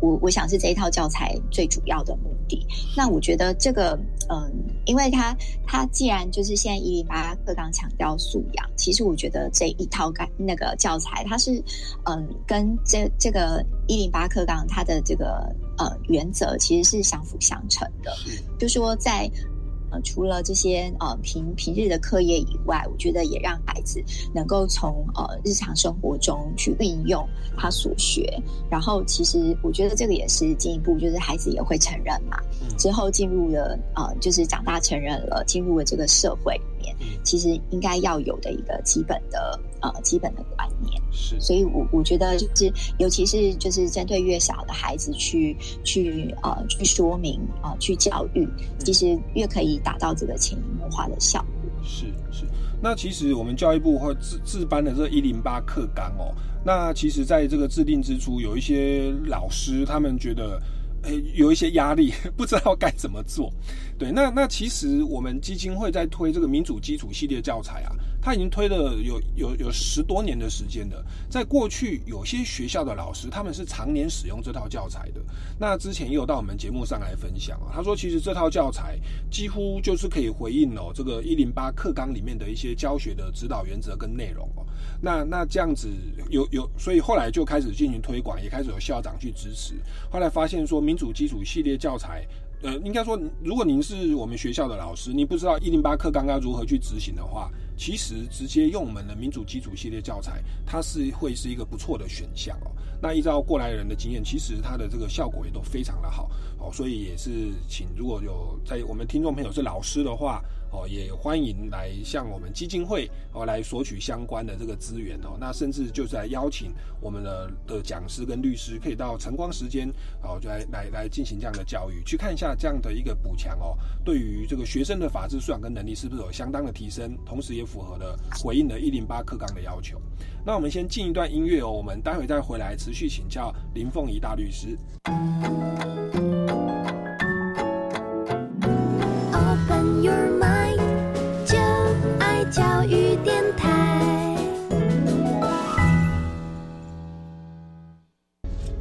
我我想是这一套教材最主要的目的。那我觉得这个，嗯，因为他他既然就是现在一零八课纲强调素养，其实我觉得这一套干那个教材，它是嗯，跟这这个一零八课纲它的这个呃原则其实是相辅相成的，就说在。除了这些呃平平日的课业以外，我觉得也让孩子能够从呃日常生活中去运用他所学。然后，其实我觉得这个也是进一步，就是孩子也会承认嘛。之后进入了呃，就是长大成人了，进入了这个社会其实应该要有的一个基本的呃基本的观念。是，所以我我觉得就是，尤其是就是针对越小的孩子去去呃去说明啊，去教育，其实越可以。达到这个潜移默化的效果是是，那其实我们教育部或自自颁的这一零八课纲哦，那其实在这个制定之初，有一些老师他们觉得，呃有一些压力，[laughs] 不知道该怎么做。对，那那其实我们基金会在推这个民主基础系列教材啊。他已经推了有有有十多年的时间了。在过去，有些学校的老师他们是常年使用这套教材的。那之前也有到我们节目上来分享啊，他说其实这套教材几乎就是可以回应哦这个一零八课纲里面的一些教学的指导原则跟内容哦。那那这样子有有，所以后来就开始进行推广，也开始有校长去支持。后来发现说民主基础系列教材。呃，应该说，如果您是我们学校的老师，你不知道一零八课纲要如何去执行的话，其实直接用我们的民主基础系列教材，它是会是一个不错的选项哦。那依照过来人的经验，其实它的这个效果也都非常的好哦。所以也是请如果有在我们听众朋友是老师的话。哦，也欢迎来向我们基金会哦来索取相关的这个资源哦。那甚至就是来邀请我们的的讲师跟律师，可以到晨光时间哦，就来来来进行这样的教育，去看一下这样的一个补强哦，对于这个学生的法治素养跟能力是不是有相当的提升，同时也符合了回应了一零八课纲的要求。那我们先进一段音乐哦，我们待会再回来持续请教林凤仪大律师。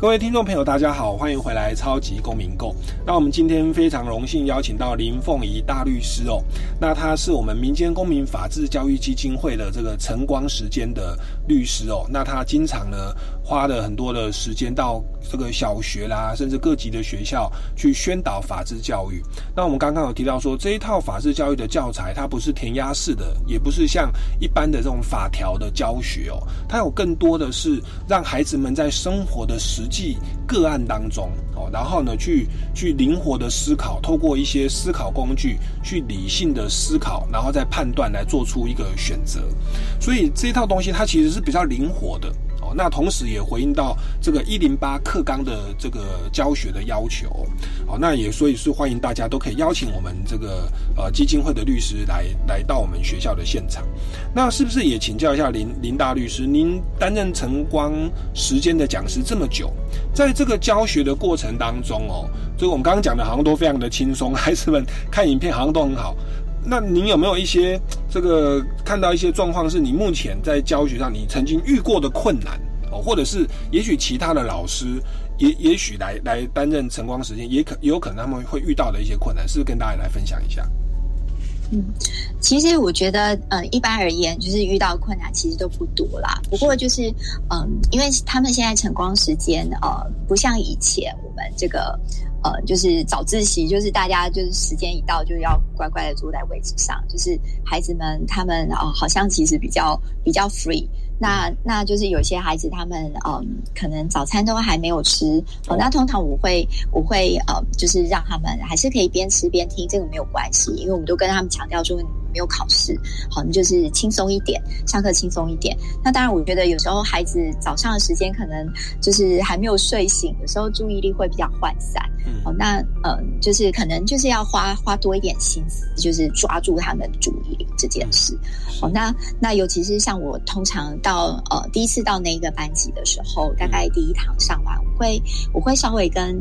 各位听众朋友，大家好，欢迎回来《超级公民购》。那我们今天非常荣幸邀请到林凤仪大律师哦，那他是我们民间公民法治教育基金会的这个晨光时间的律师哦。那他经常呢花了很多的时间到这个小学啦，甚至各级的学校去宣导法治教育。那我们刚刚有提到说，这一套法治教育的教材，它不是填鸭式的，也不是像一般的这种法条的教学哦，它有更多的是让孩子们在生活的实际个案当中哦，然后呢去去灵活的思考，透过一些思考工具去理性的思考，然后再判断来做出一个选择。所以这一套东西它其实是比较灵活的。那同时也回应到这个一零八课纲的这个教学的要求，好，那也所以是欢迎大家都可以邀请我们这个呃基金会的律师来来到我们学校的现场。那是不是也请教一下林林大律师？您担任晨光时间的讲师这么久，在这个教学的过程当中哦，这个我们刚刚讲的好像都非常的轻松，孩子们看影片好像都很好。那您有没有一些这个看到一些状况，是你目前在教学上你曾经遇过的困难哦，或者是也许其他的老师也也许来来担任晨光时间，也可也有可能他们会遇到的一些困难，是不是跟大家来分享一下？嗯，其实我觉得，呃，一般而言，就是遇到困难其实都不多啦。不过就是，嗯，因为他们现在晨光时间，呃，不像以前我们这个。呃，就是早自习，就是大家就是时间一到就要乖乖的坐在位置上，就是孩子们他们啊，好像其实比较比较 free。那那就是有些孩子他们嗯，可能早餐都还没有吃，哦，那通常我会我会呃，就是让他们还是可以边吃边听，这个没有关系，因为我们都跟他们强调说。没有考试，好，你就是轻松一点，上课轻松一点。那当然，我觉得有时候孩子早上的时间可能就是还没有睡醒，有时候注意力会比较涣散。好，那呃，就是可能就是要花花多一点心思，就是抓住他们注意力这件事。好，那那尤其是像我通常到呃第一次到那一个班级的时候，大概第一堂上完，我会我会稍微跟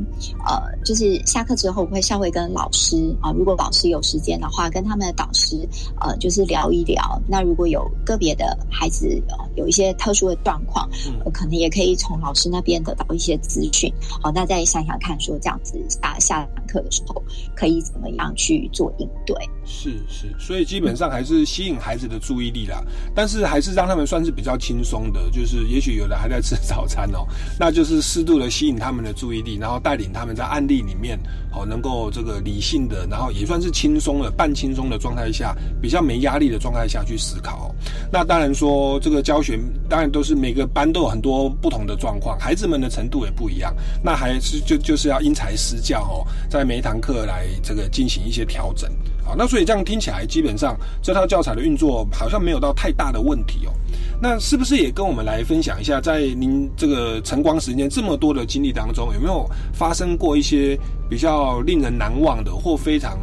呃，就是下课之后我会稍微跟老师啊，如果老师有时间的话，跟他们的导师。呃，就是聊一聊。那如果有个别的孩子呃有一些特殊的状况，可能也可以从老师那边得到一些资讯。好，那再想想看，说这样子下下堂课的时候可以怎么样去做应对？是是，所以基本上还是吸引孩子的注意力啦。但是还是让他们算是比较轻松的，就是也许有的还在吃 [laughs] 早餐哦，那就是适度的吸引他们的注意力，然后带领他们在案例里面，好能够这个理性的，然后也算是轻松的半轻松的状态下。比较没压力的状态下去思考，那当然说这个教学当然都是每个班都有很多不同的状况，孩子们的程度也不一样，那还是就就是要因材施教哦，在每一堂课来这个进行一些调整好，那所以这样听起来，基本上这套教材的运作好像没有到太大的问题哦。那是不是也跟我们来分享一下，在您这个晨光时间这么多的经历当中，有没有发生过一些比较令人难忘的或非常？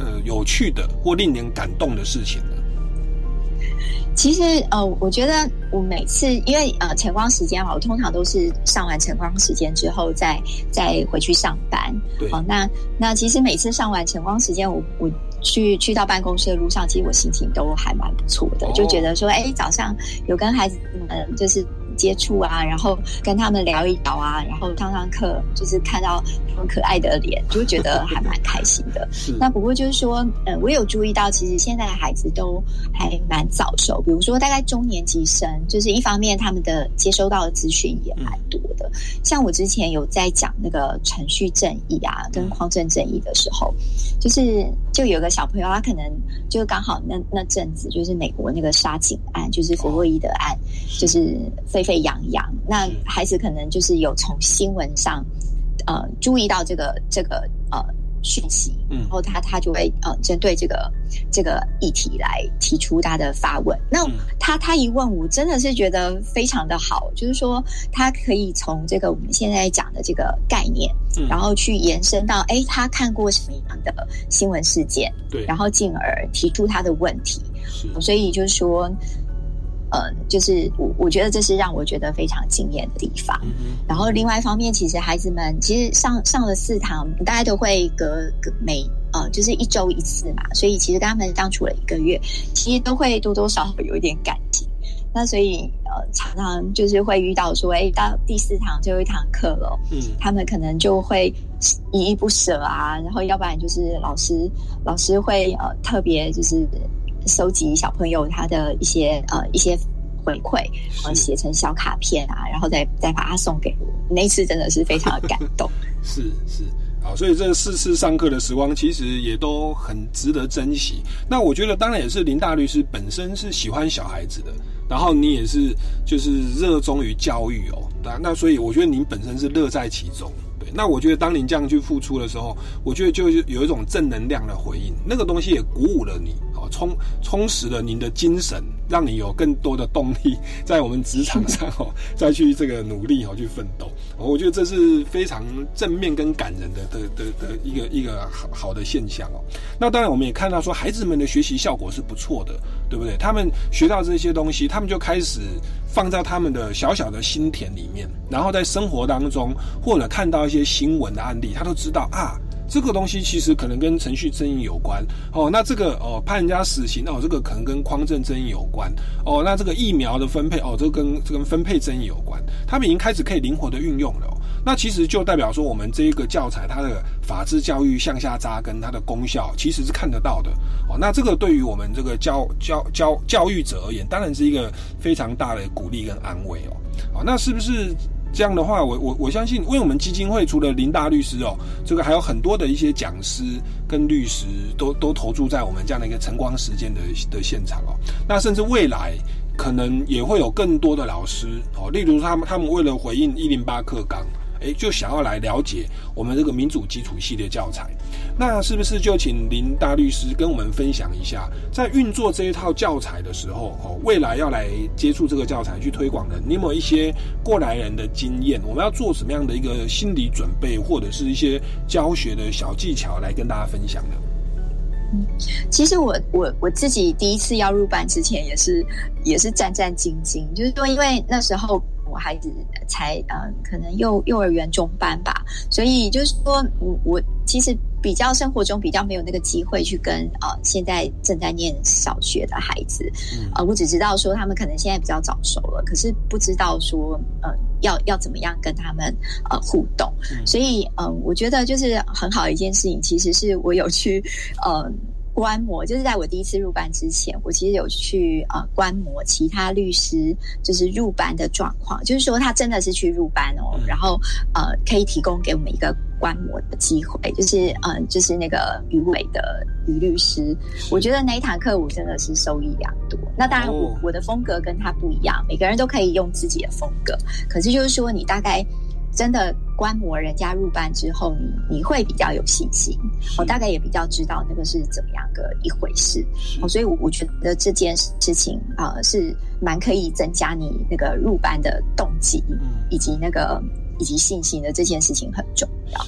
呃，有趣的或令人感动的事情呢？其实，呃，我觉得我每次因为呃晨光时间嘛，我通常都是上完晨光时间之后再再回去上班。好，那那其实每次上完晨光时间，我我去去到办公室的路上，其实我心情都还蛮不错的，就觉得说，哎，早上有跟孩子们就是。接触啊，然后跟他们聊一聊啊，然后上上课，就是看到他们可爱的脸，就觉得还蛮开心的。那不过就是说，呃，我有注意到，其实现在的孩子都还蛮早熟。比如说，大概中年级生，就是一方面他们的接收到的资讯也蛮多的。像我之前有在讲那个程序正义啊，跟匡正正义的时候，就是就有个小朋友，他可能就刚好那那阵子，就是美国那个杀警案，就是弗洛伊德案，就是非。沸扬扬，那孩子可能就是有从新闻上，呃，注意到这个这个呃讯息，然后他他就会呃针对这个这个议题来提出他的发问。那他他一问，我真的是觉得非常的好，就是说他可以从这个我们现在讲的这个概念，然后去延伸到哎他看过什么样的新闻事件，对，然后进而提出他的问题。所以就是说。呃，就是我我觉得这是让我觉得非常惊艳的地方。然后另外一方面，其实孩子们其实上上了四堂，大家都会隔隔每呃就是一周一次嘛，所以其实跟他们相处了一个月，其实都会多多少少有一点感情。那所以呃常常就是会遇到说，哎，到第四堂最后一堂课了，嗯，他们可能就会依依不舍啊，然后要不然就是老师老师会呃特别就是。收集小朋友他的一些呃一些回馈，呃写成小卡片啊，然后再再把它送给我。那次真的是非常的感动。[laughs] 是是，好，所以这四次上课的时光其实也都很值得珍惜。那我觉得当然也是林大律师本身是喜欢小孩子的，然后你也是就是热衷于教育哦，那那所以我觉得您本身是乐在其中。对，那我觉得当您这样去付出的时候，我觉得就有一种正能量的回应，那个东西也鼓舞了你。充充实了您的精神，让你有更多的动力在我们职场上 [laughs] 哦，再去这个努力哦，去奋斗。我觉得这是非常正面跟感人的的的的一个一个好好的现象哦。那当然，我们也看到说，孩子们的学习效果是不错的，对不对？他们学到这些东西，他们就开始放在他们的小小的心田里面，然后在生活当中或者看到一些新闻的案例，他都知道啊。这个东西其实可能跟程序正义有关哦，那这个哦判人家死刑哦，这个可能跟匡正争议有关哦，那这个疫苗的分配哦，这跟这跟分配争议有关，他们已经开始可以灵活的运用了。那其实就代表说，我们这一个教材它的法治教育向下扎根，它的功效其实是看得到的哦。那这个对于我们这个教教教教育者而言，当然是一个非常大的鼓励跟安慰哦。好，那是不是？这样的话，我我我相信，因为我们基金会除了林大律师哦，这个还有很多的一些讲师跟律师都都投注在我们这样的一个晨光时间的的现场哦。那甚至未来可能也会有更多的老师哦，例如他们他们为了回应一零八课纲。哎，就想要来了解我们这个民主基础系列教材，那是不是就请林大律师跟我们分享一下，在运作这一套教材的时候，哦，未来要来接触这个教材去推广的，你有没有一些过来人的经验？我们要做什么样的一个心理准备，或者是一些教学的小技巧来跟大家分享呢？嗯，其实我我我自己第一次要入班之前，也是也是战战兢兢，就是说，因为那时候。我孩子才呃，可能幼幼儿园中班吧，所以就是说，我我其实比较生活中比较没有那个机会去跟呃现在正在念小学的孩子，呃，我只知道说他们可能现在比较早熟了，可是不知道说呃要要怎么样跟他们呃互动，所以嗯，我觉得就是很好的一件事情，其实是我有去呃。观摩就是在我第一次入班之前，我其实有去呃观摩其他律师就是入班的状况，就是说他真的是去入班哦，然后呃可以提供给我们一个观摩的机会，就是嗯就是那个余伟的余律师，我觉得那一堂课我真的是受益良多。那当然我我的风格跟他不一样，每个人都可以用自己的风格，可是就是说你大概。真的观摩人家入班之后，你你会比较有信心，我大概也比较知道那个是怎么样的一回事，哦，所以我觉得这件事情啊是蛮可以增加你那个入班的动机，以及那个以及信心的这件事情很重要。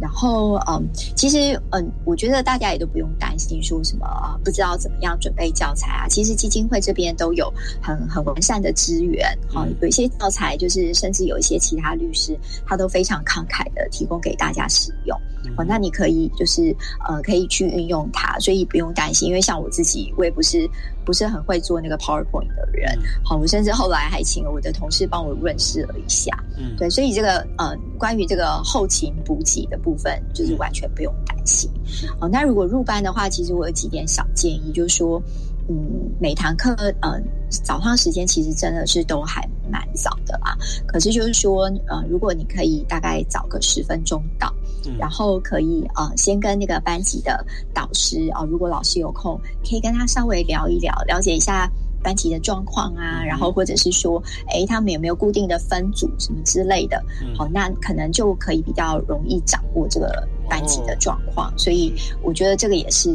然后，嗯，其实，嗯，我觉得大家也都不用担心说什么不知道怎么样准备教材啊。其实基金会这边都有很很完善的资源，哈，有一些教材就是甚至有一些其他律师他都非常慷慨的提供给大家使用。哦，那你可以就是呃可以去运用它，所以不用担心。因为像我自己，我也不是不是很会做那个 PowerPoint 的人，好，我甚至后来还请了我的同事帮我润饰了一下。嗯，对，所以这个呃关于这个后勤补给的。部分就是完全不用担心。哦，那如果入班的话，其实我有几点小建议，就是说，嗯，每堂课，嗯，早上时间其实真的是都还蛮早的啦。可是就是说，呃，如果你可以大概早个十分钟到，然后可以呃先跟那个班级的导师啊，如果老师有空，可以跟他稍微聊一聊，了解一下。班级的状况啊，然后或者是说，哎，他们有没有固定的分组什么之类的？好，那可能就可以比较容易掌握这个班级的状况，所以我觉得这个也是，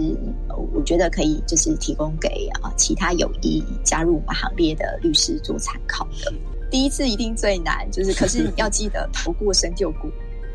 我觉得可以就是提供给啊其他有意加入我们行列的律师做参考的。第一次一定最难，就是可是要记得头过身就过。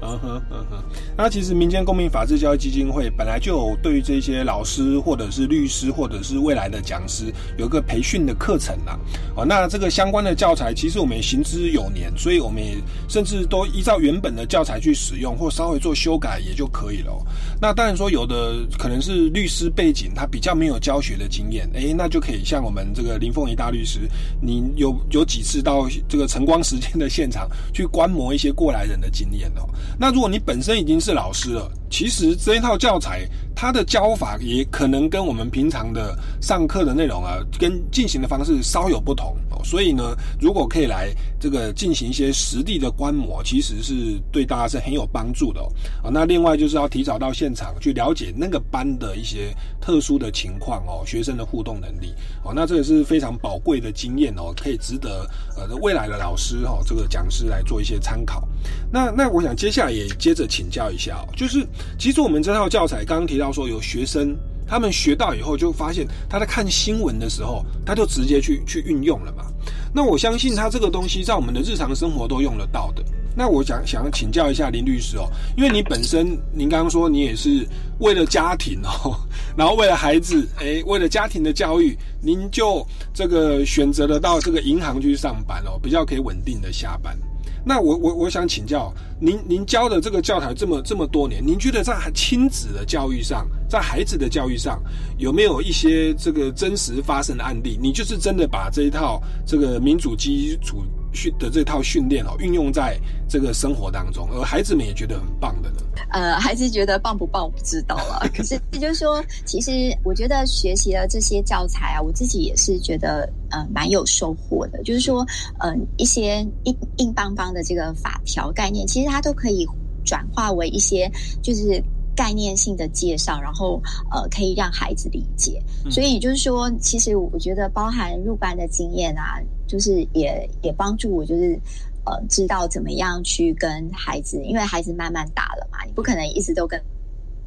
嗯哼嗯哼，那其实民间公民法治教育基金会本来就有对于这些老师或者是律师或者是未来的讲师有一个培训的课程啦。哦，那这个相关的教材其实我们也行之有年，所以我们也甚至都依照原本的教材去使用，或稍微做修改也就可以了。那当然说有的可能是律师背景，他比较没有教学的经验，诶，那就可以像我们这个林凤仪大律师，你有有几次到这个晨光时间的现场去观摩一些过来人的经验哦。那如果你本身已经是老师了，其实这一套教材它的教法也可能跟我们平常的上课的内容啊，跟进行的方式稍有不同哦。所以呢，如果可以来这个进行一些实地的观摩，其实是对大家是很有帮助的哦。那另外就是要提早到现场去了解那个班的一些特殊的情况哦，学生的互动能力哦，那这个是非常宝贵的经验哦，可以值得呃未来的老师哈这个讲师来做一些参考。那那我想接下也接着请教一下哦，就是其实我们这套教材刚刚提到说有学生他们学到以后就发现他在看新闻的时候他就直接去去运用了嘛。那我相信他这个东西在我们的日常生活都用得到的。那我想想要请教一下林律师哦，因为你本身您刚刚说你也是为了家庭哦，[laughs] 然后为了孩子，诶，为了家庭的教育，您就这个选择了到这个银行去上班哦，比较可以稳定的下班。那我我我想请教您，您教的这个教材这么这么多年，您觉得在亲子的教育上，在孩子的教育上，有没有一些这个真实发生的案例？你就是真的把这一套这个民主基础训的这套训练哦，运用在这个生活当中，而孩子们也觉得很棒的呢？呃，孩子觉得棒不棒，我不知道了。[laughs] 可是也就是说，其实我觉得学习了这些教材啊，我自己也是觉得呃蛮有收获的。就是说，嗯，一些硬硬邦邦的这个法条概念，其实它都可以转化为一些就是概念性的介绍，然后呃可以让孩子理解。所以就是说，其实我觉得包含入班的经验啊，就是也也帮助我，就是呃知道怎么样去跟孩子，因为孩子慢慢大了嘛，你不可能一直都跟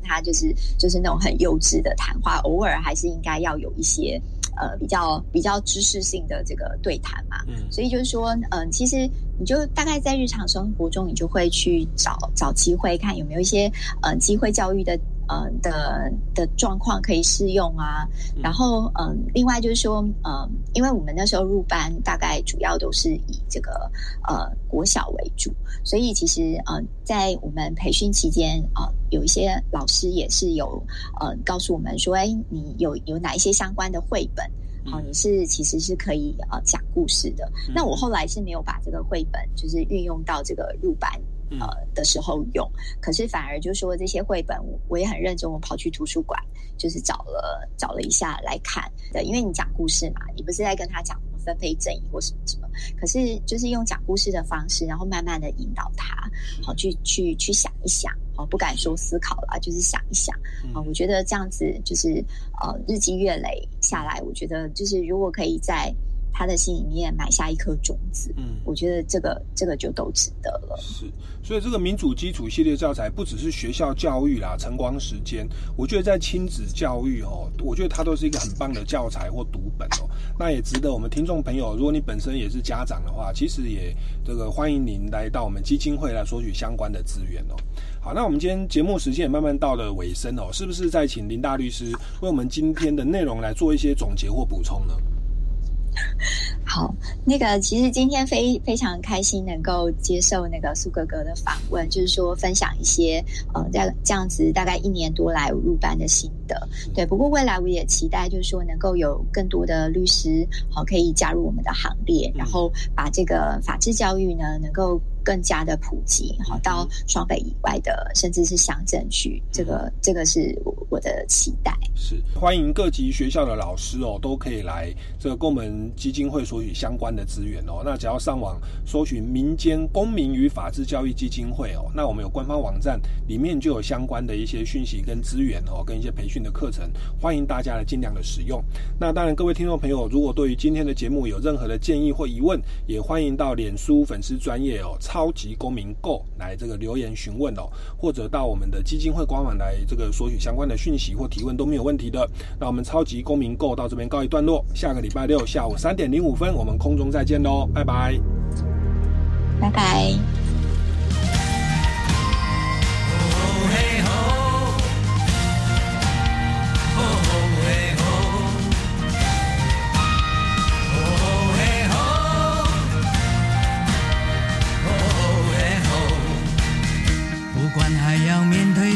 他就是就是那种很幼稚的谈话，偶尔还是应该要有一些。呃，比较比较知识性的这个对谈嘛，嗯，所以就是说，嗯，其实你就大概在日常生活中，你就会去找找机会，看有没有一些呃机会教育的。呃的的状况可以适用啊，然后嗯，另外就是说，嗯，因为我们那时候入班大概主要都是以这个呃国小为主，所以其实呃在我们培训期间啊，有一些老师也是有呃告诉我们说，哎，你有有哪一些相关的绘本，好，你是其实是可以呃讲故事的。那我后来是没有把这个绘本就是运用到这个入班。呃的时候用，可是反而就说这些绘本，我也很认真，我跑去图书馆，就是找了找了一下来看的，因为你讲故事嘛，你不是在跟他讲分配正义或什么什么，可是就是用讲故事的方式，然后慢慢的引导他，好去去去想一想，哦，不敢说思考了，就是想一想，啊，我觉得这样子就是呃日积月累下来，我觉得就是如果可以在。他的心里面埋下一颗种子，嗯，我觉得这个这个就都值得了。是，所以这个民主基础系列教材不只是学校教育啦，晨光时间，我觉得在亲子教育哦，我觉得它都是一个很棒的教材或读本哦。那也值得我们听众朋友，如果你本身也是家长的话，其实也这个欢迎您来到我们基金会来索取相关的资源哦。好，那我们今天节目时间也慢慢到了尾声哦，是不是再请林大律师为我们今天的内容来做一些总结或补充呢？[laughs] 好，那个其实今天非非常开心能够接受那个苏哥哥的访问，就是说分享一些呃在这样子大概一年多来入班的心得。对，不过未来我也期待就是说能够有更多的律师好可以加入我们的行列，然后把这个法治教育呢能够。更加的普及，好到双北以外的，甚至是乡镇去，这个这个是我我的期待。是欢迎各级学校的老师哦，都可以来这个跟我们基金会索取相关的资源哦。那只要上网搜寻民间公民与法治教育基金会哦，那我们有官方网站，里面就有相关的一些讯息跟资源哦，跟一些培训的课程，欢迎大家来尽量的使用。那当然，各位听众朋友，如果对于今天的节目有任何的建议或疑问，也欢迎到脸书粉丝专业哦。超级公民购来这个留言询问哦，或者到我们的基金会官网来这个索取相关的讯息或提问都没有问题的。那我们超级公民购到这边告一段落，下个礼拜六下午三点零五分，我们空中再见喽，拜拜，拜拜。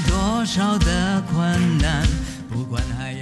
多少的困难不管还有